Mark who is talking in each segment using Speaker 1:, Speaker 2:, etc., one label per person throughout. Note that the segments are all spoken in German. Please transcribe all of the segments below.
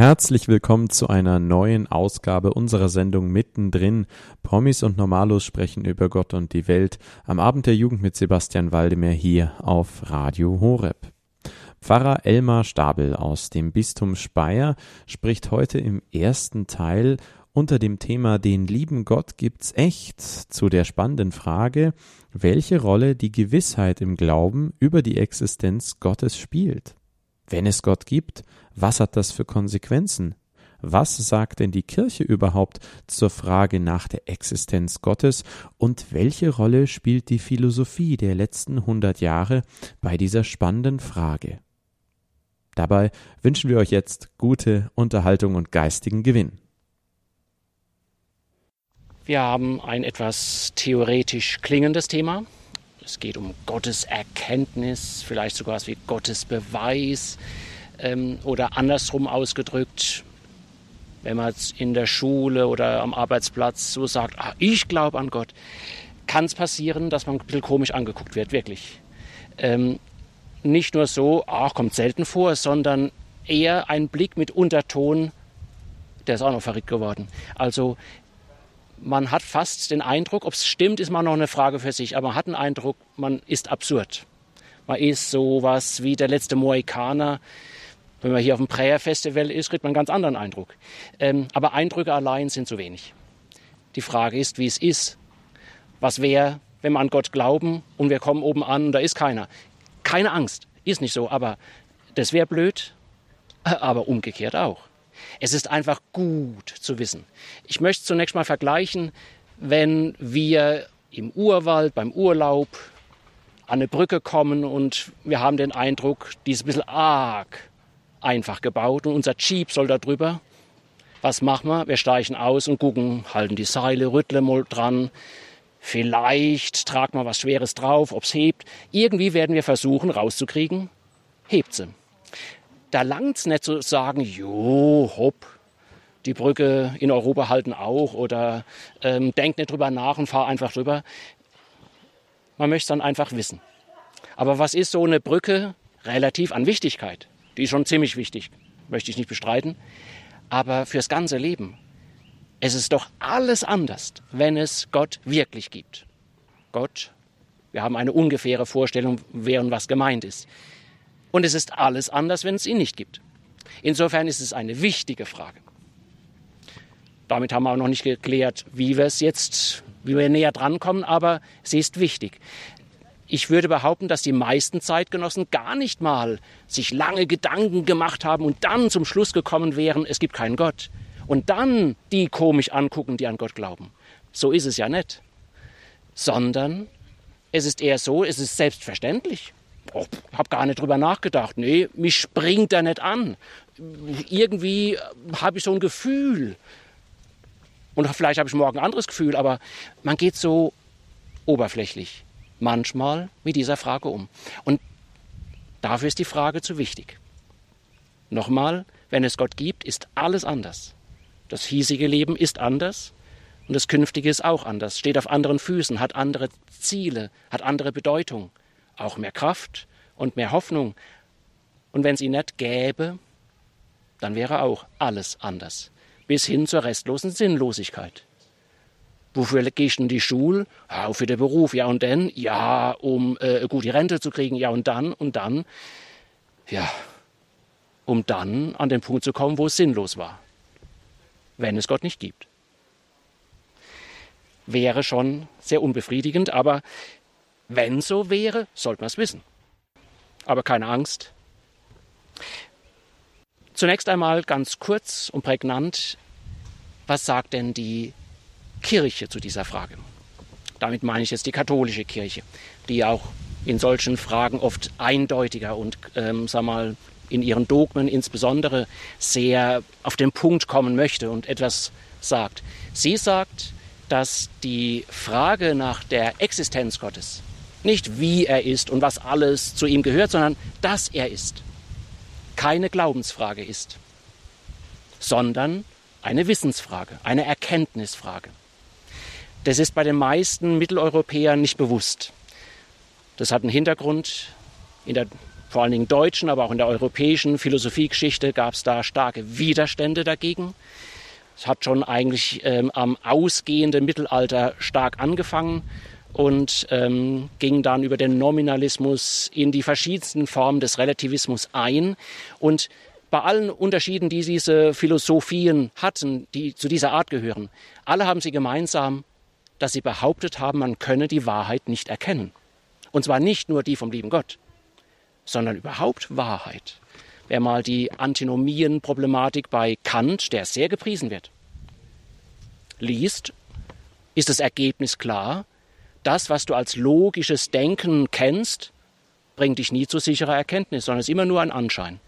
Speaker 1: Herzlich willkommen zu einer neuen Ausgabe unserer Sendung Mittendrin. Promis und Normalos sprechen über Gott und die Welt am Abend der Jugend mit Sebastian Waldemar hier auf Radio Horeb. Pfarrer Elmar Stabel aus dem Bistum Speyer spricht heute im ersten Teil unter dem Thema Den lieben Gott gibt's echt zu der spannenden Frage, welche Rolle die Gewissheit im Glauben über die Existenz Gottes spielt. Wenn es Gott gibt, was hat das für Konsequenzen? Was sagt denn die Kirche überhaupt zur Frage nach der Existenz Gottes und welche Rolle spielt die Philosophie der letzten hundert Jahre bei dieser spannenden Frage? Dabei wünschen wir euch jetzt gute Unterhaltung und geistigen Gewinn.
Speaker 2: Wir haben ein etwas theoretisch klingendes Thema, es geht um Gottes Erkenntnis, vielleicht sogar was wie Gottes Beweis ähm, oder andersrum ausgedrückt, wenn man in der Schule oder am Arbeitsplatz so sagt, ah, ich glaube an Gott, kann es passieren, dass man ein bisschen komisch angeguckt wird, wirklich. Ähm, nicht nur so, ach, kommt selten vor, sondern eher ein Blick mit Unterton, der ist auch noch verrückt geworden. Also man hat fast den Eindruck, ob es stimmt, ist mal noch eine Frage für sich, aber man hat den Eindruck, man ist absurd. Man ist sowas wie der letzte Mohikaner. Wenn man hier auf dem Prayer Festival ist, kriegt man einen ganz anderen Eindruck. Ähm, aber Eindrücke allein sind zu wenig. Die Frage ist, wie es ist. Was wäre, wenn wir an Gott glauben und wir kommen oben an und da ist keiner? Keine Angst, ist nicht so, aber das wäre blöd, aber umgekehrt auch. Es ist einfach gut zu wissen. Ich möchte zunächst mal vergleichen, wenn wir im Urwald, beim Urlaub an eine Brücke kommen und wir haben den Eindruck, die ist ein bisschen arg einfach gebaut und unser Jeep soll da drüber. Was machen wir? Wir steigen aus und gucken, halten die Seile, rütteln mal dran. Vielleicht tragen wir was Schweres drauf, ob es hebt. Irgendwie werden wir versuchen rauszukriegen, hebt sie da langt es nicht zu sagen, jo, hopp, die Brücke in Europa halten auch oder ähm, denk nicht drüber nach und fahr einfach drüber. Man möchte es dann einfach wissen. Aber was ist so eine Brücke relativ an Wichtigkeit? Die ist schon ziemlich wichtig, möchte ich nicht bestreiten. Aber fürs ganze Leben, es ist doch alles anders, wenn es Gott wirklich gibt. Gott, wir haben eine ungefähre Vorstellung, wer und was gemeint ist. Und es ist alles anders, wenn es ihn nicht gibt. Insofern ist es eine wichtige Frage. Damit haben wir auch noch nicht geklärt, wie wir es jetzt, wie wir näher drankommen, aber sie ist wichtig. Ich würde behaupten, dass die meisten Zeitgenossen gar nicht mal sich lange Gedanken gemacht haben und dann zum Schluss gekommen wären, es gibt keinen Gott. Und dann die komisch angucken, die an Gott glauben. So ist es ja nicht. Sondern es ist eher so, es ist selbstverständlich oh, habe gar nicht drüber nachgedacht. Nee, mich springt er nicht an. Irgendwie habe ich so ein Gefühl. Und vielleicht habe ich morgen ein anderes Gefühl, aber man geht so oberflächlich manchmal mit dieser Frage um. Und dafür ist die Frage zu wichtig. Nochmal, wenn es Gott gibt, ist alles anders. Das hiesige Leben ist anders und das künftige ist auch anders, steht auf anderen Füßen, hat andere Ziele, hat andere Bedeutung auch mehr Kraft und mehr Hoffnung. Und wenn es ihn nicht gäbe, dann wäre auch alles anders. Bis hin zur restlosen Sinnlosigkeit. Wofür gehst du in die Schule? Ja, für den Beruf. Ja, und dann? Ja, um äh, gut die Rente zu kriegen. Ja, und dann? Und dann? Ja, um dann an den Punkt zu kommen, wo es sinnlos war. Wenn es Gott nicht gibt. Wäre schon sehr unbefriedigend, aber wenn so wäre, sollte man es wissen. Aber keine Angst. Zunächst einmal ganz kurz und prägnant, was sagt denn die Kirche zu dieser Frage? Damit meine ich jetzt die katholische Kirche, die auch in solchen Fragen oft eindeutiger und, ähm, sag mal, in ihren Dogmen insbesondere sehr auf den Punkt kommen möchte und etwas sagt. Sie sagt, dass die Frage nach der Existenz Gottes nicht wie er ist und was alles zu ihm gehört, sondern dass er ist. Keine Glaubensfrage ist, sondern eine Wissensfrage, eine Erkenntnisfrage. Das ist bei den meisten Mitteleuropäern nicht bewusst. Das hat einen Hintergrund in der vor allen Dingen deutschen, aber auch in der europäischen Philosophiegeschichte gab es da starke Widerstände dagegen. Es hat schon eigentlich ähm, am ausgehenden Mittelalter stark angefangen und ähm, ging dann über den Nominalismus in die verschiedensten Formen des Relativismus ein. Und bei allen Unterschieden, die diese Philosophien hatten, die zu dieser Art gehören, alle haben sie gemeinsam, dass sie behauptet haben, man könne die Wahrheit nicht erkennen. Und zwar nicht nur die vom lieben Gott, sondern überhaupt Wahrheit. Wer mal die Antinomienproblematik bei Kant, der sehr gepriesen wird, liest, ist das Ergebnis klar. Das, was du als logisches Denken kennst, bringt dich nie zu sicherer Erkenntnis, sondern ist immer nur ein Anschein.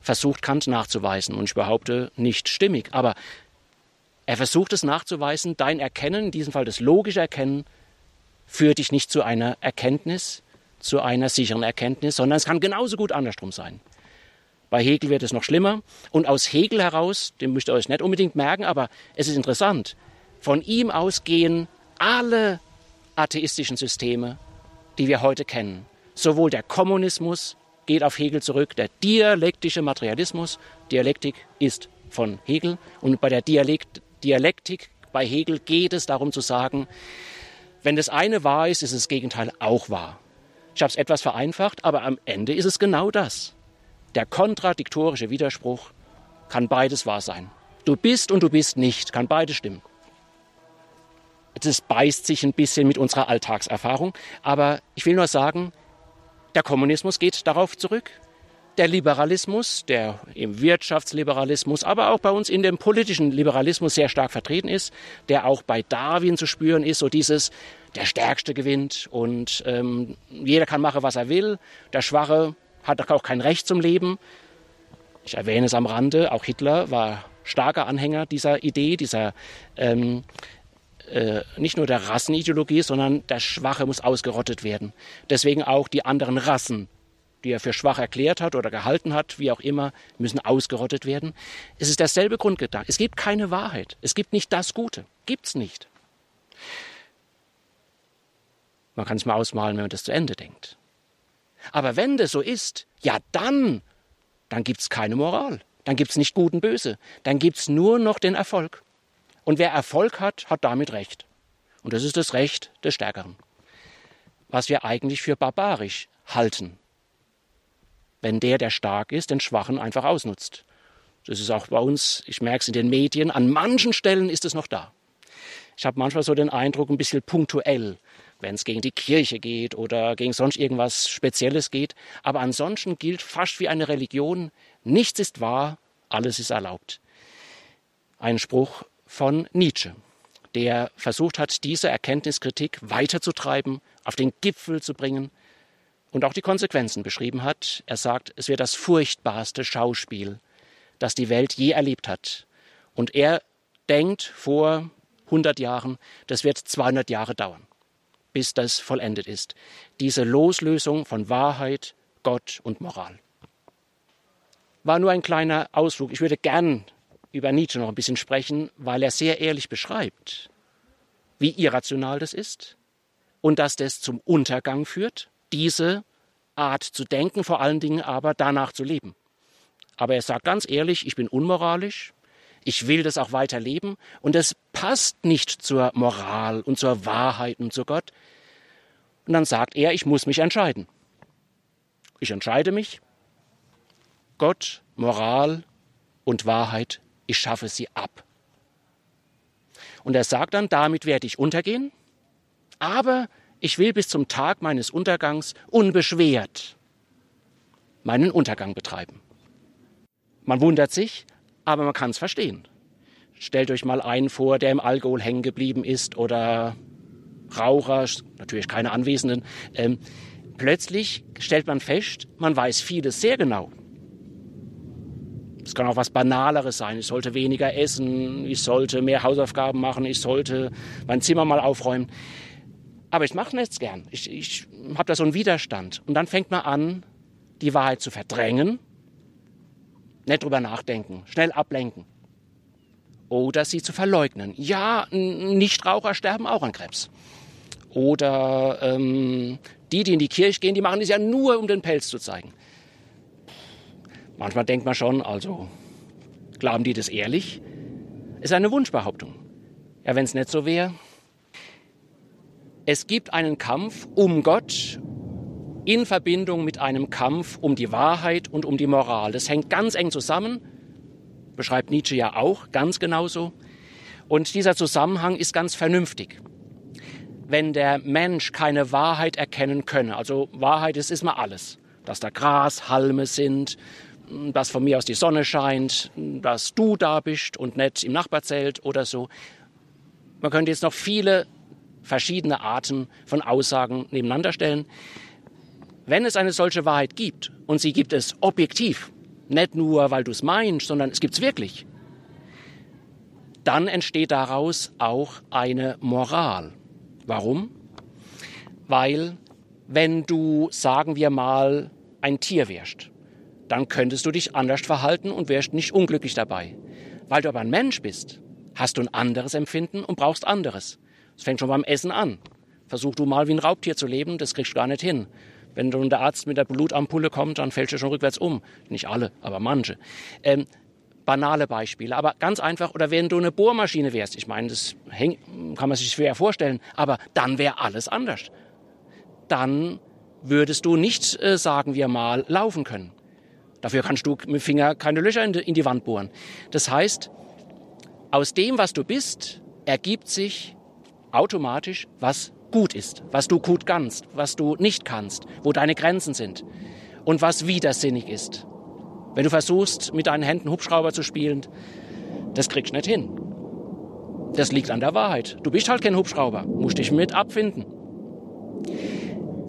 Speaker 2: Versucht Kant nachzuweisen und ich behaupte nicht stimmig, aber er versucht es nachzuweisen, dein Erkennen, in diesem Fall das logische Erkennen, führt dich nicht zu einer Erkenntnis, zu einer sicheren Erkenntnis, sondern es kann genauso gut andersrum sein. Bei Hegel wird es noch schlimmer. Und aus Hegel heraus, den müsst ihr euch nicht unbedingt merken, aber es ist interessant, von ihm aus gehen alle atheistischen Systeme, die wir heute kennen. Sowohl der Kommunismus geht auf Hegel zurück, der dialektische Materialismus, Dialektik ist von Hegel. Und bei der Dialekt, Dialektik bei Hegel geht es darum zu sagen, wenn das eine wahr ist, ist das Gegenteil auch wahr. Ich habe es etwas vereinfacht, aber am Ende ist es genau das. Der kontradiktorische Widerspruch kann beides wahr sein. Du bist und du bist nicht, kann beides stimmen. Das beißt sich ein bisschen mit unserer Alltagserfahrung, aber ich will nur sagen, der Kommunismus geht darauf zurück. Der Liberalismus, der im Wirtschaftsliberalismus, aber auch bei uns in dem politischen Liberalismus sehr stark vertreten ist, der auch bei Darwin zu spüren ist, so dieses, der Stärkste gewinnt und ähm, jeder kann machen, was er will, der Schwache hat auch kein Recht zum Leben. Ich erwähne es am Rande, auch Hitler war starker Anhänger dieser Idee, dieser ähm, äh, nicht nur der Rassenideologie, sondern der Schwache muss ausgerottet werden. Deswegen auch die anderen Rassen, die er für schwach erklärt hat oder gehalten hat, wie auch immer, müssen ausgerottet werden. Es ist derselbe Grundgedanke. Es gibt keine Wahrheit. Es gibt nicht das Gute. Gibt's nicht. Man kann es mal ausmalen, wenn man das zu Ende denkt. Aber wenn das so ist, ja dann, dann gibt es keine Moral. Dann gibt es nicht Gut und Böse. Dann gibt es nur noch den Erfolg. Und wer Erfolg hat, hat damit Recht. Und das ist das Recht des Stärkeren. Was wir eigentlich für barbarisch halten. Wenn der, der stark ist, den Schwachen einfach ausnutzt. Das ist auch bei uns, ich merke es in den Medien, an manchen Stellen ist es noch da. Ich habe manchmal so den Eindruck, ein bisschen punktuell wenn es gegen die Kirche geht oder gegen sonst irgendwas Spezielles geht. Aber ansonsten gilt fast wie eine Religion, nichts ist wahr, alles ist erlaubt. Ein Spruch von Nietzsche, der versucht hat, diese Erkenntniskritik weiterzutreiben, auf den Gipfel zu bringen und auch die Konsequenzen beschrieben hat. Er sagt, es wäre das furchtbarste Schauspiel, das die Welt je erlebt hat. Und er denkt vor 100 Jahren, das wird 200 Jahre dauern bis das vollendet ist. Diese Loslösung von Wahrheit, Gott und Moral. War nur ein kleiner Ausflug. Ich würde gern über Nietzsche noch ein bisschen sprechen, weil er sehr ehrlich beschreibt, wie irrational das ist und dass das zum Untergang führt, diese Art zu denken, vor allen Dingen aber danach zu leben. Aber er sagt ganz ehrlich, ich bin unmoralisch, ich will das auch weiter leben und das passt nicht zur Moral und zur Wahrheit und zu Gott. Und dann sagt er, ich muss mich entscheiden. Ich entscheide mich. Gott, Moral und Wahrheit, ich schaffe sie ab. Und er sagt dann, damit werde ich untergehen, aber ich will bis zum Tag meines Untergangs unbeschwert meinen Untergang betreiben. Man wundert sich, aber man kann es verstehen. Stellt euch mal einen vor, der im Alkohol hängen geblieben ist oder Raucher, natürlich keine Anwesenden. Ähm, plötzlich stellt man fest, man weiß vieles sehr genau. Es kann auch was Banaleres sein. Ich sollte weniger essen, ich sollte mehr Hausaufgaben machen, ich sollte mein Zimmer mal aufräumen. Aber ich mache nichts gern. Ich, ich habe da so einen Widerstand. Und dann fängt man an, die Wahrheit zu verdrängen nicht drüber nachdenken, schnell ablenken. Oder sie zu verleugnen. Ja, Nichtraucher sterben auch an Krebs. Oder ähm, Die, die in die Kirche gehen, die machen das ja nur, um den Pelz zu zeigen. Manchmal denkt man schon, also glauben die das ehrlich? Ist eine Wunschbehauptung. Ja, wenn es nicht so wäre. Es gibt einen Kampf um Gott in Verbindung mit einem Kampf um die Wahrheit und um die Moral. Das hängt ganz eng zusammen, beschreibt Nietzsche ja auch ganz genauso. Und dieser Zusammenhang ist ganz vernünftig. Wenn der Mensch keine Wahrheit erkennen könne, also Wahrheit ist, mal alles, dass da Gras, Halme sind, dass von mir aus die Sonne scheint, dass du da bist und nicht im Nachbarzelt oder so. Man könnte jetzt noch viele verschiedene Arten von Aussagen nebeneinander stellen. Wenn es eine solche Wahrheit gibt, und sie gibt es objektiv, nicht nur weil du es meinst, sondern es gibt es wirklich, dann entsteht daraus auch eine Moral. Warum? Weil wenn du, sagen wir mal, ein Tier wärst, dann könntest du dich anders verhalten und wärst nicht unglücklich dabei. Weil du aber ein Mensch bist, hast du ein anderes Empfinden und brauchst anderes. Es fängt schon beim Essen an. Versuch du mal wie ein Raubtier zu leben, das kriegst du gar nicht hin. Wenn dann der Arzt mit der Blutampulle kommt, dann fällst du schon rückwärts um. Nicht alle, aber manche. Ähm, banale Beispiele, aber ganz einfach. Oder wenn du eine Bohrmaschine wärst, ich meine, das kann man sich schwer vorstellen, aber dann wäre alles anders. Dann würdest du nicht, äh, sagen wir mal, laufen können. Dafür kannst du mit dem Finger keine Löcher in die, Wand bohren. Das heißt, aus dem, was du bist, ergibt sich automatisch, was gut ist, was du gut kannst, was du nicht kannst, wo deine Grenzen sind und was widersinnig ist. Wenn du versuchst, mit deinen Händen Hubschrauber zu spielen, das kriegst du nicht hin. Das liegt an der Wahrheit. Du bist halt kein Hubschrauber, musst dich mit abfinden.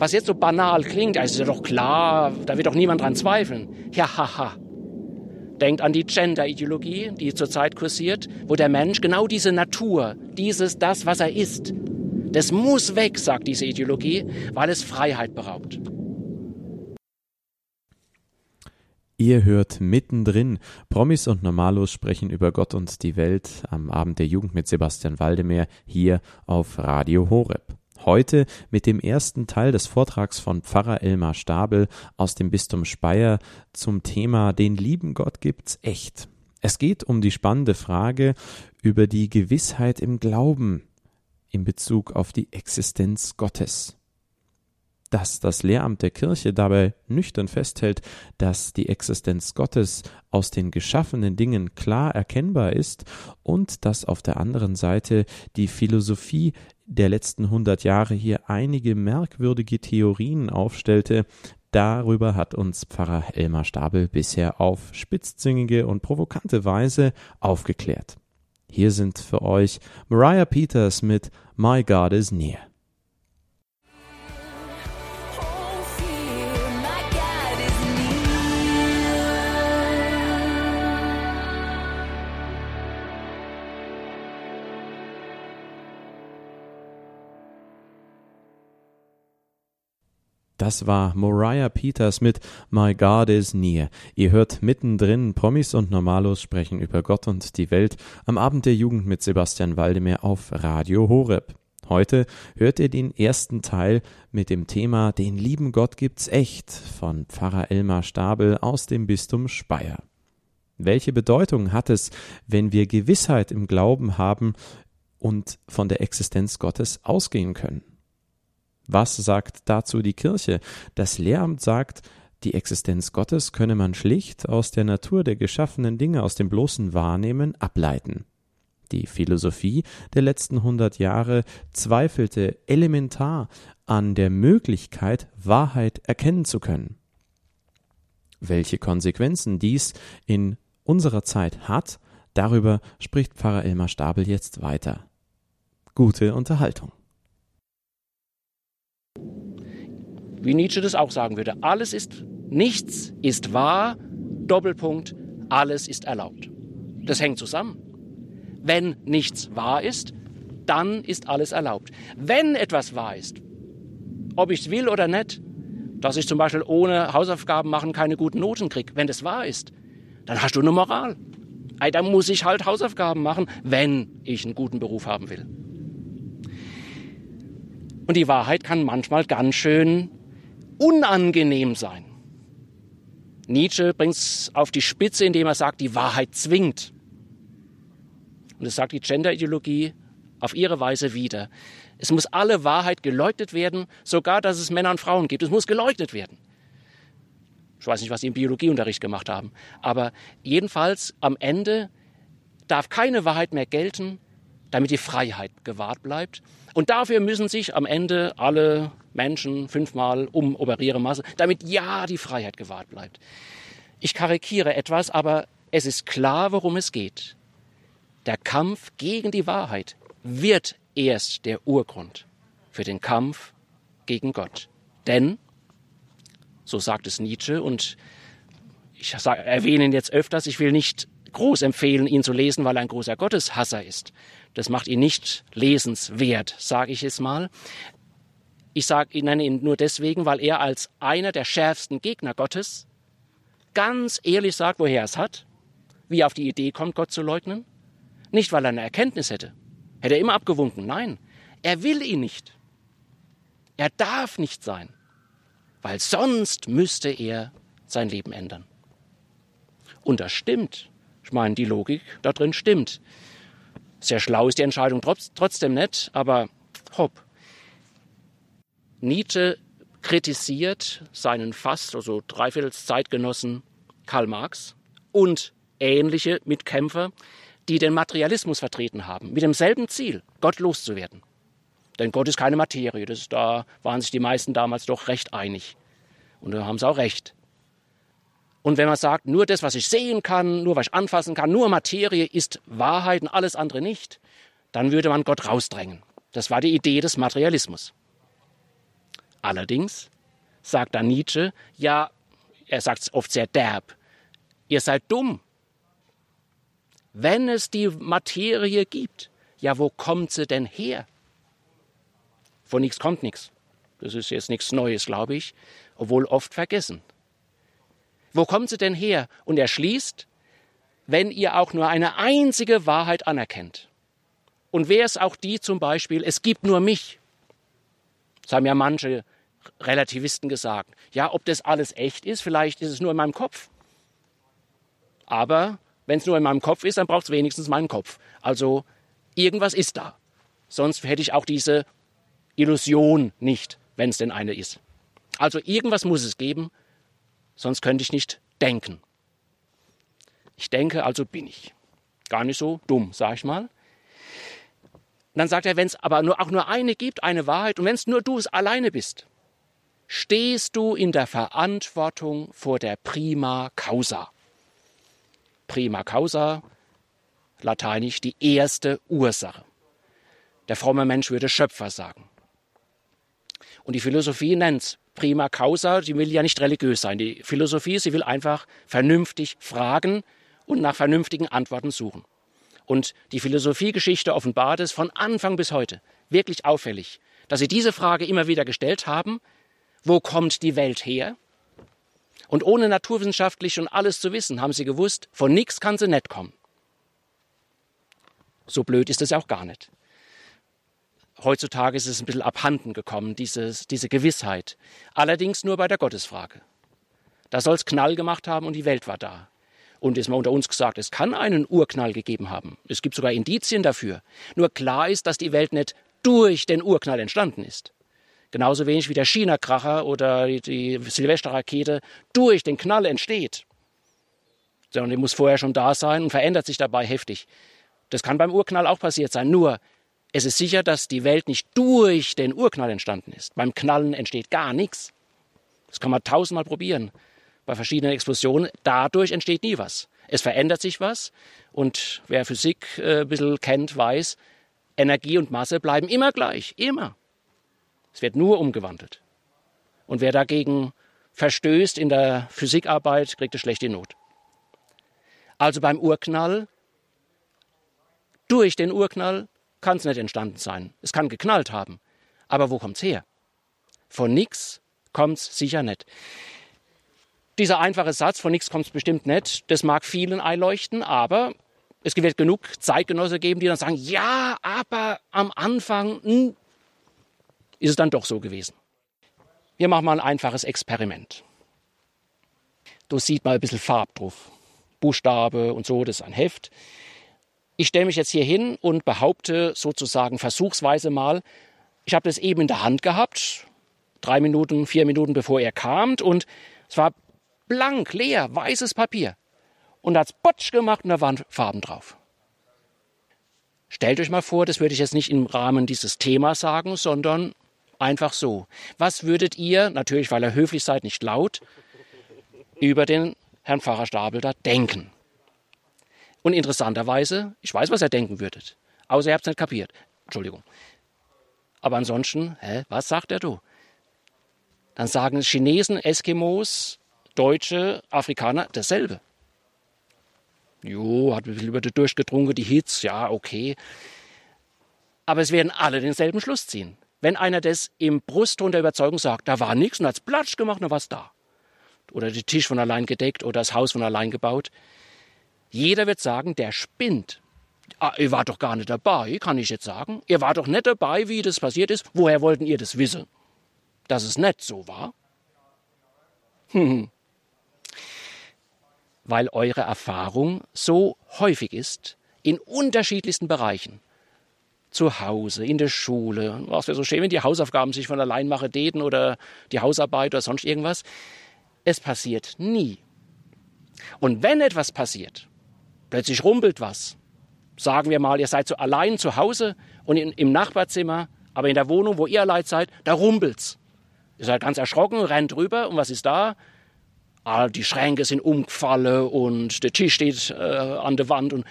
Speaker 2: Was jetzt so banal klingt, also ist ja doch klar, da wird doch niemand dran zweifeln. Ja, haha. Denkt an die Gender-Ideologie, die zurzeit kursiert, wo der Mensch genau diese Natur, dieses, das, was er ist, das muss weg, sagt diese Ideologie, weil es Freiheit beraubt.
Speaker 1: Ihr hört mittendrin. Promis und Normalos sprechen über Gott und die Welt am Abend der Jugend mit Sebastian Waldemeyer hier auf Radio Horeb. Heute mit dem ersten Teil des Vortrags von Pfarrer Elmar Stabel aus dem Bistum Speyer zum Thema Den lieben Gott gibt's echt. Es geht um die spannende Frage über die Gewissheit im Glauben in Bezug auf die Existenz Gottes dass das Lehramt der Kirche dabei nüchtern festhält, dass die Existenz Gottes aus den geschaffenen Dingen klar erkennbar ist und dass auf der anderen Seite die Philosophie der letzten hundert Jahre hier einige merkwürdige Theorien aufstellte, Darüber hat uns Pfarrer Elmar Stabel bisher auf spitzzüngige und provokante Weise aufgeklärt. Hier sind für euch Mariah Peters mit My God is Near. Das war Mariah Peters mit My God is Near. Ihr hört mittendrin Promis und Normalos sprechen über Gott und die Welt am Abend der Jugend mit Sebastian Waldemar auf Radio Horeb. Heute hört ihr den ersten Teil mit dem Thema Den lieben Gott gibt's echt von Pfarrer Elmar Stabel aus dem Bistum Speyer. Welche Bedeutung hat es, wenn wir Gewissheit im Glauben haben und von der Existenz Gottes ausgehen können? Was sagt dazu die Kirche? Das Lehramt sagt, die Existenz Gottes könne man schlicht aus der Natur der geschaffenen Dinge, aus dem bloßen Wahrnehmen ableiten. Die Philosophie der letzten hundert Jahre zweifelte elementar an der Möglichkeit, Wahrheit erkennen zu können. Welche Konsequenzen dies in unserer Zeit hat, darüber spricht Pfarrer Elmar Stabel jetzt weiter. Gute Unterhaltung.
Speaker 2: Wie Nietzsche das auch sagen würde. Alles ist, nichts ist wahr, Doppelpunkt, alles ist erlaubt. Das hängt zusammen. Wenn nichts wahr ist, dann ist alles erlaubt. Wenn etwas wahr ist, ob ich es will oder nicht, dass ich zum Beispiel ohne Hausaufgaben machen keine guten Noten kriege, wenn das wahr ist, dann hast du eine Moral. Dann muss ich halt Hausaufgaben machen, wenn ich einen guten Beruf haben will. Und die Wahrheit kann manchmal ganz schön unangenehm sein. Nietzsche bringt es auf die Spitze, indem er sagt, die Wahrheit zwingt. Und das sagt die Genderideologie auf ihre Weise wieder. Es muss alle Wahrheit geleugnet werden, sogar dass es Männer und Frauen gibt. Es muss geleugnet werden. Ich weiß nicht, was sie im Biologieunterricht gemacht haben. Aber jedenfalls am Ende darf keine Wahrheit mehr gelten, damit die Freiheit gewahrt bleibt. Und dafür müssen sich am Ende alle Menschen fünfmal umoperieren Masse, damit ja die Freiheit gewahrt bleibt. Ich karikiere etwas, aber es ist klar, worum es geht. Der Kampf gegen die Wahrheit wird erst der Urgrund für den Kampf gegen Gott. Denn, so sagt es Nietzsche, und ich erwähne ihn jetzt öfters, ich will nicht groß empfehlen, ihn zu lesen, weil er ein großer Gotteshasser ist. Das macht ihn nicht lesenswert, sage ich es mal. Ich sage, ich nenne ihn nur deswegen, weil er als einer der schärfsten Gegner Gottes ganz ehrlich sagt, woher er es hat, wie er auf die Idee kommt, Gott zu leugnen. Nicht, weil er eine Erkenntnis hätte. Hätte er immer abgewunken. Nein, er will ihn nicht. Er darf nicht sein, weil sonst müsste er sein Leben ändern. Und das stimmt. Ich meine, die Logik da drin stimmt. Sehr schlau ist die Entscheidung trotzdem nicht, aber hopp. Nietzsche kritisiert seinen fast, also dreiviertels Zeitgenossen Karl Marx und ähnliche Mitkämpfer, die den Materialismus vertreten haben, mit demselben Ziel, Gott loszuwerden. Denn Gott ist keine Materie, das, da waren sich die meisten damals doch recht einig. Und da haben sie auch recht. Und wenn man sagt, nur das, was ich sehen kann, nur was ich anfassen kann, nur Materie ist Wahrheit und alles andere nicht, dann würde man Gott rausdrängen. Das war die Idee des Materialismus. Allerdings sagt dann Nietzsche, ja, er sagt es oft sehr derb, ihr seid dumm. Wenn es die Materie gibt, ja, wo kommt sie denn her? Von nichts kommt nichts. Das ist jetzt nichts Neues, glaube ich, obwohl oft vergessen. Wo kommt sie denn her? Und er schließt, wenn ihr auch nur eine einzige Wahrheit anerkennt. Und wer ist auch die zum Beispiel, es gibt nur mich. Das haben ja manche Relativisten gesagt. Ja, ob das alles echt ist, vielleicht ist es nur in meinem Kopf. Aber wenn es nur in meinem Kopf ist, dann braucht es wenigstens meinen Kopf. Also irgendwas ist da. Sonst hätte ich auch diese Illusion nicht, wenn es denn eine ist. Also irgendwas muss es geben, sonst könnte ich nicht denken. Ich denke, also bin ich. Gar nicht so dumm, sag ich mal. Dann sagt er, wenn es aber nur, auch nur eine gibt, eine Wahrheit, und wenn es nur du es alleine bist, stehst du in der Verantwortung vor der prima causa. Prima causa, lateinisch die erste Ursache. Der fromme Mensch würde Schöpfer sagen. Und die Philosophie nennt es prima causa, sie will ja nicht religiös sein. Die Philosophie, sie will einfach vernünftig fragen und nach vernünftigen Antworten suchen. Und die Philosophiegeschichte offenbart es von Anfang bis heute wirklich auffällig, dass sie diese Frage immer wieder gestellt haben, wo kommt die Welt her? Und ohne naturwissenschaftlich und alles zu wissen, haben sie gewusst, von nichts kann sie nicht kommen. So blöd ist es auch gar nicht. Heutzutage ist es ein bisschen abhanden gekommen, dieses, diese Gewissheit. Allerdings nur bei der Gottesfrage. Da soll es Knall gemacht haben und die Welt war da. Und ist mal unter uns gesagt, es kann einen Urknall gegeben haben. Es gibt sogar Indizien dafür. Nur klar ist, dass die Welt nicht durch den Urknall entstanden ist. Genauso wenig wie der China-Kracher oder die Silvesterrakete durch den Knall entsteht. Sondern die muss vorher schon da sein und verändert sich dabei heftig. Das kann beim Urknall auch passiert sein. Nur es ist sicher, dass die Welt nicht durch den Urknall entstanden ist. Beim Knallen entsteht gar nichts. Das kann man tausendmal probieren. Bei verschiedenen Explosionen. Dadurch entsteht nie was. Es verändert sich was. Und wer Physik äh, ein bisschen kennt, weiß, Energie und Masse bleiben immer gleich. Immer. Es wird nur umgewandelt. Und wer dagegen verstößt in der Physikarbeit, kriegt eine schlechte Not. Also beim Urknall, durch den Urknall kann es nicht entstanden sein. Es kann geknallt haben. Aber wo kommt es her? Von nichts kommt es sicher nicht. Dieser einfache Satz, von nichts kommt es bestimmt nicht, das mag vielen einleuchten, aber es wird genug Zeitgenosse geben, die dann sagen, ja, aber am Anfang hm, ist es dann doch so gewesen. Wir machen mal ein einfaches Experiment. Du siehst mal ein bisschen Farb drauf. Buchstabe und so, das ist ein Heft. Ich stelle mich jetzt hier hin und behaupte sozusagen versuchsweise mal, ich habe das eben in der Hand gehabt, drei Minuten, vier Minuten bevor er kam und es war blank, leer, weißes Papier. Und da hat's Botsch gemacht und da waren Farben drauf. Stellt euch mal vor, das würde ich jetzt nicht im Rahmen dieses Themas sagen, sondern einfach so. Was würdet ihr, natürlich weil er höflich seid, nicht laut, über den Herrn Pfarrer Stapel da denken? Und interessanterweise, ich weiß, was ihr denken würdet, außer ihr habt es nicht kapiert. Entschuldigung. Aber ansonsten, hä, was sagt er du? Dann sagen Chinesen, Eskimos, Deutsche, Afrikaner dasselbe. Jo, hat über durchgetrunken, die Hits, ja, okay. Aber es werden alle denselben Schluss ziehen. Wenn einer das im Brustton der Überzeugung sagt, da war nichts und hat's platsch gemacht, dann war's da. Oder der Tisch von allein gedeckt oder das Haus von allein gebaut. Jeder wird sagen, der spinnt. Ah, ihr wart doch gar nicht dabei, kann ich jetzt sagen. Ihr wart doch nicht dabei, wie das passiert ist. Woher wollten ihr das wissen? Dass es nicht so war? Hm weil eure Erfahrung so häufig ist, in unterschiedlichsten Bereichen. Zu Hause, in der Schule, was wäre so schön, wenn die Hausaufgaben sich von allein machen täten oder die Hausarbeit oder sonst irgendwas. Es passiert nie. Und wenn etwas passiert, plötzlich rumpelt was. Sagen wir mal, ihr seid so allein zu Hause und in, im Nachbarzimmer, aber in der Wohnung, wo ihr allein seid, da rumpelt's. Ihr seid ganz erschrocken, rennt rüber und was ist da? Ah, die Schränke sind umgefallen und der Tisch steht äh, an der Wand. Und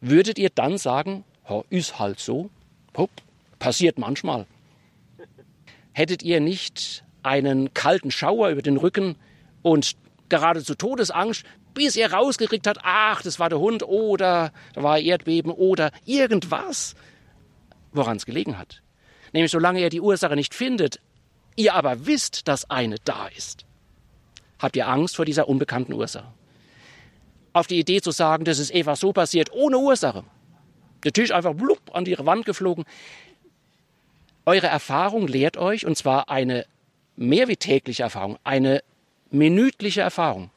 Speaker 2: würdet ihr dann sagen, ist halt so, Hopp, passiert manchmal. Hättet ihr nicht einen kalten Schauer über den Rücken und geradezu Todesangst, bis ihr rausgekriegt habt, ach, das war der Hund oder da war Erdbeben oder irgendwas, woran es gelegen hat. Nämlich solange ihr die Ursache nicht findet, ihr aber wisst, dass eine da ist, habt ihr Angst vor dieser unbekannten Ursache. Auf die Idee zu sagen, das ist einfach so passiert, ohne Ursache. Der Tisch einfach blub an die Wand geflogen. Eure Erfahrung lehrt euch, und zwar eine mehr wie tägliche Erfahrung, eine minütliche Erfahrung.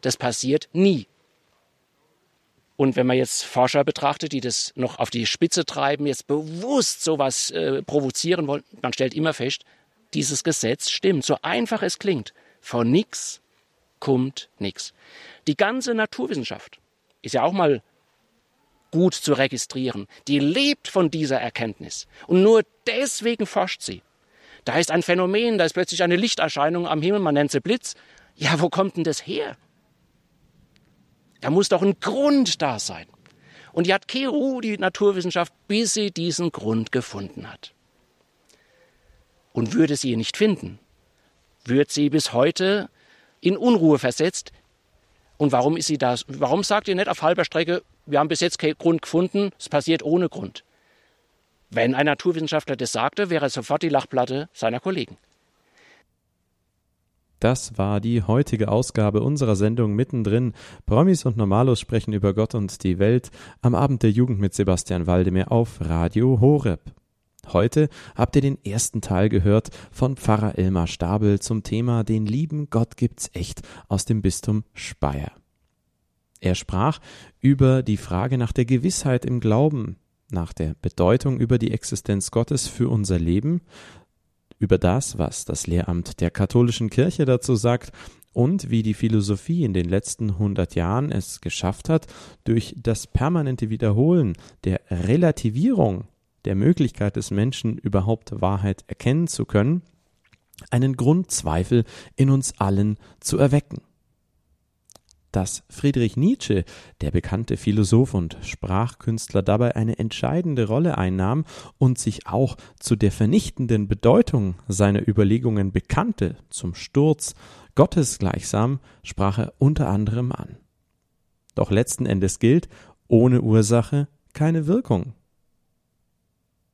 Speaker 2: Das passiert nie. Und wenn man jetzt Forscher betrachtet, die das noch auf die Spitze treiben, jetzt bewusst sowas äh, provozieren wollen, man stellt immer fest, dieses Gesetz stimmt. So einfach es klingt. Von nix kommt nix. Die ganze Naturwissenschaft ist ja auch mal gut zu registrieren. Die lebt von dieser Erkenntnis. Und nur deswegen forscht sie. Da ist ein Phänomen, da ist plötzlich eine Lichterscheinung am Himmel, man nennt sie Blitz. Ja, wo kommt denn das her? Da muss doch ein Grund da sein. Und die hat Keru, die Naturwissenschaft, bis sie diesen Grund gefunden hat und würde sie nicht finden, wird sie bis heute in Unruhe versetzt. Und warum ist sie da? Warum sagt ihr nicht auf halber Strecke, wir haben bis jetzt keinen Grund gefunden, es passiert ohne Grund? Wenn ein Naturwissenschaftler das sagte, wäre es sofort die Lachplatte seiner Kollegen.
Speaker 1: Das war die heutige Ausgabe unserer Sendung mittendrin. Promis und Normalos sprechen über Gott und die Welt am Abend der Jugend mit Sebastian Waldemar auf Radio Horeb. Heute habt ihr den ersten Teil gehört von Pfarrer Elmar Stabel zum Thema Den lieben Gott gibt's echt aus dem Bistum Speyer. Er sprach über die Frage nach der Gewissheit im Glauben, nach der Bedeutung über die Existenz Gottes für unser Leben, über das, was das Lehramt der katholischen Kirche dazu sagt und wie die Philosophie in den letzten hundert Jahren es geschafft hat, durch das permanente Wiederholen der Relativierung der Möglichkeit des Menschen überhaupt Wahrheit erkennen zu können, einen Grundzweifel in uns allen zu erwecken. Dass Friedrich Nietzsche, der bekannte Philosoph und Sprachkünstler, dabei eine entscheidende Rolle einnahm und sich auch zu der vernichtenden Bedeutung seiner Überlegungen bekannte, zum Sturz Gottes gleichsam, sprach er unter anderem an. Doch letzten Endes gilt, ohne Ursache keine Wirkung.